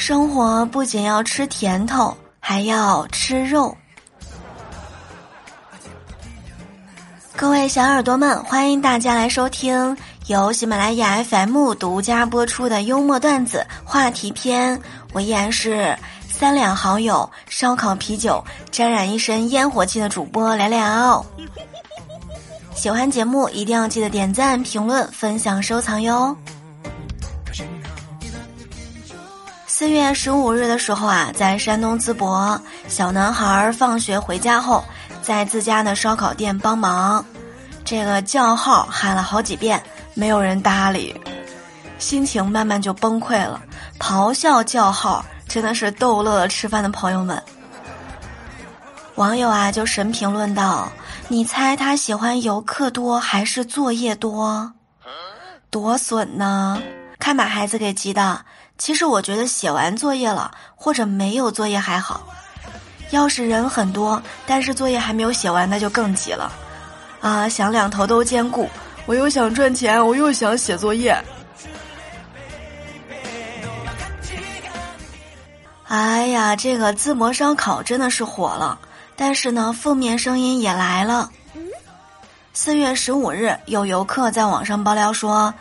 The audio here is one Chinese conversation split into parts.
生活不仅要吃甜头，还要吃肉。各位小耳朵们，欢迎大家来收听由喜马拉雅 FM 独家播出的幽默段子话题篇。我依然是三两好友烧烤啤酒沾染一身烟火气的主播聊聊。喜欢节目一定要记得点赞、评论、分享、收藏哟。四月十五日的时候啊，在山东淄博，小男孩放学回家后，在自家的烧烤店帮忙，这个叫号喊了好几遍，没有人搭理，心情慢慢就崩溃了，咆哮叫号，真的是逗乐了吃饭的朋友们。网友啊就神评论道：“你猜他喜欢游客多还是作业多？多损呢！看把孩子给急的。”其实我觉得写完作业了或者没有作业还好，要是人很多，但是作业还没有写完，那就更急了，啊，想两头都兼顾，我又想赚钱，我又想写作业。哎呀，这个淄博烧烤真的是火了，但是呢，负面声音也来了。四月十五日，有游客在网上爆料说。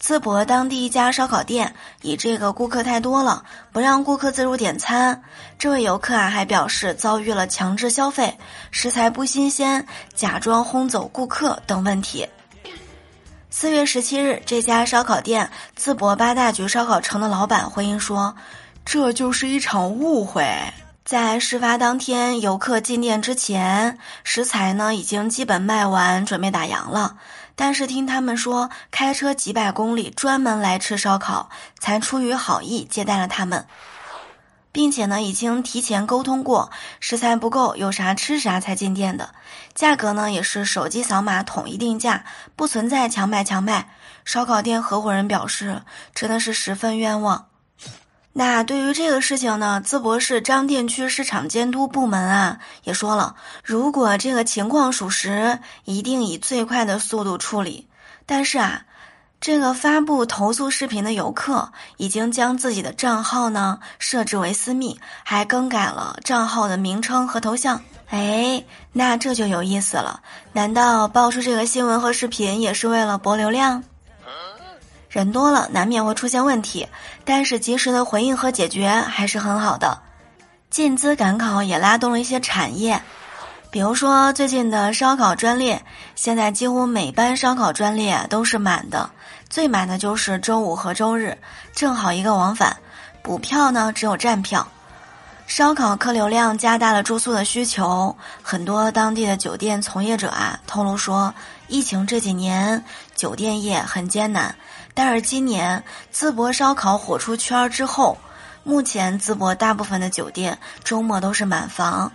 淄博当地一家烧烤店，以这个顾客太多了，不让顾客自助点餐。这位游客啊，还表示遭遇了强制消费、食材不新鲜、假装轰走顾客等问题。四月十七日，这家烧烤店淄博八大局烧烤城的老板回应说：“这就是一场误会。”在事发当天，游客进店之前，食材呢已经基本卖完，准备打烊了。但是听他们说，开车几百公里专门来吃烧烤，才出于好意接待了他们，并且呢已经提前沟通过，食材不够有啥吃啥才进店的，价格呢也是手机扫码统一定价，不存在强买强卖。烧烤店合伙人表示，真的是十分冤枉。那对于这个事情呢，淄博市张店区市场监督部门啊也说了，如果这个情况属实，一定以最快的速度处理。但是啊，这个发布投诉视频的游客已经将自己的账号呢设置为私密，还更改了账号的名称和头像。哎，那这就有意思了，难道爆出这个新闻和视频也是为了博流量？人多了难免会出现问题，但是及时的回应和解决还是很好的。进资赶考也拉动了一些产业，比如说最近的烧烤专列，现在几乎每班烧烤专列都是满的，最满的就是周五和周日，正好一个往返。补票呢只有站票。烧烤客流量加大了住宿的需求，很多当地的酒店从业者啊透露说，疫情这几年酒店业很艰难。但是今年淄博烧烤火出圈儿之后，目前淄博大部分的酒店周末都是满房。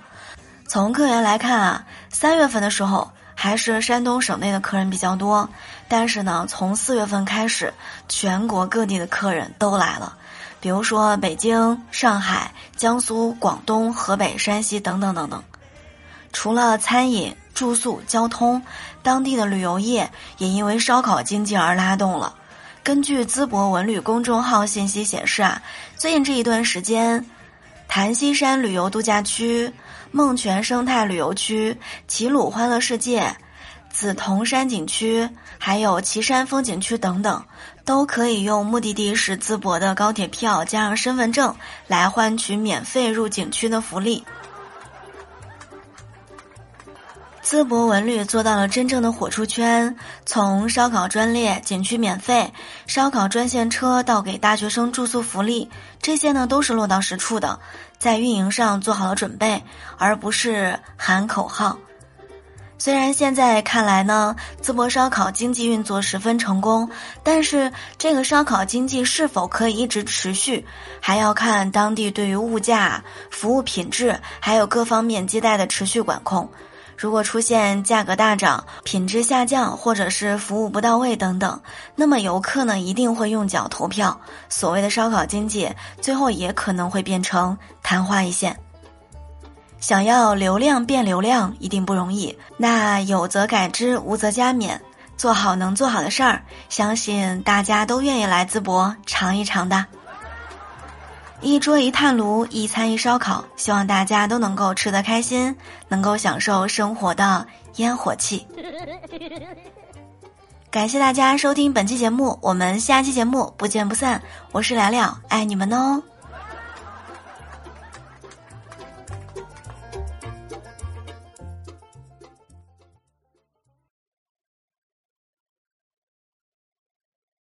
从客源来看啊，三月份的时候还是山东省内的客人比较多，但是呢，从四月份开始，全国各地的客人都来了，比如说北京、上海、江苏、广东、河北、山西等等等等。除了餐饮、住宿、交通，当地的旅游业也因为烧烤经济而拉动了。根据淄博文旅公众号信息显示啊，最近这一段时间，檀溪山旅游度假区、梦泉生态旅游区、齐鲁欢乐世界、紫铜山景区，还有岐山风景区等等，都可以用目的地是淄博的高铁票加上身份证来换取免费入景区的福利。淄博文旅做到了真正的火出圈，从烧烤专列、景区免费、烧烤专线车到给大学生住宿福利，这些呢都是落到实处的，在运营上做好了准备，而不是喊口号。虽然现在看来呢，淄博烧烤经济运作十分成功，但是这个烧烤经济是否可以一直持续，还要看当地对于物价、服务品质还有各方面接待的持续管控。如果出现价格大涨、品质下降，或者是服务不到位等等，那么游客呢一定会用脚投票。所谓的烧烤经济，最后也可能会变成昙花一现。想要流量变流量，一定不容易。那有则改之，无则加勉，做好能做好的事儿，相信大家都愿意来淄博尝一尝的。一桌一炭炉，一餐一烧烤，希望大家都能够吃得开心，能够享受生活的烟火气。感谢大家收听本期节目，我们下期节目不见不散。我是聊聊，爱你们哦。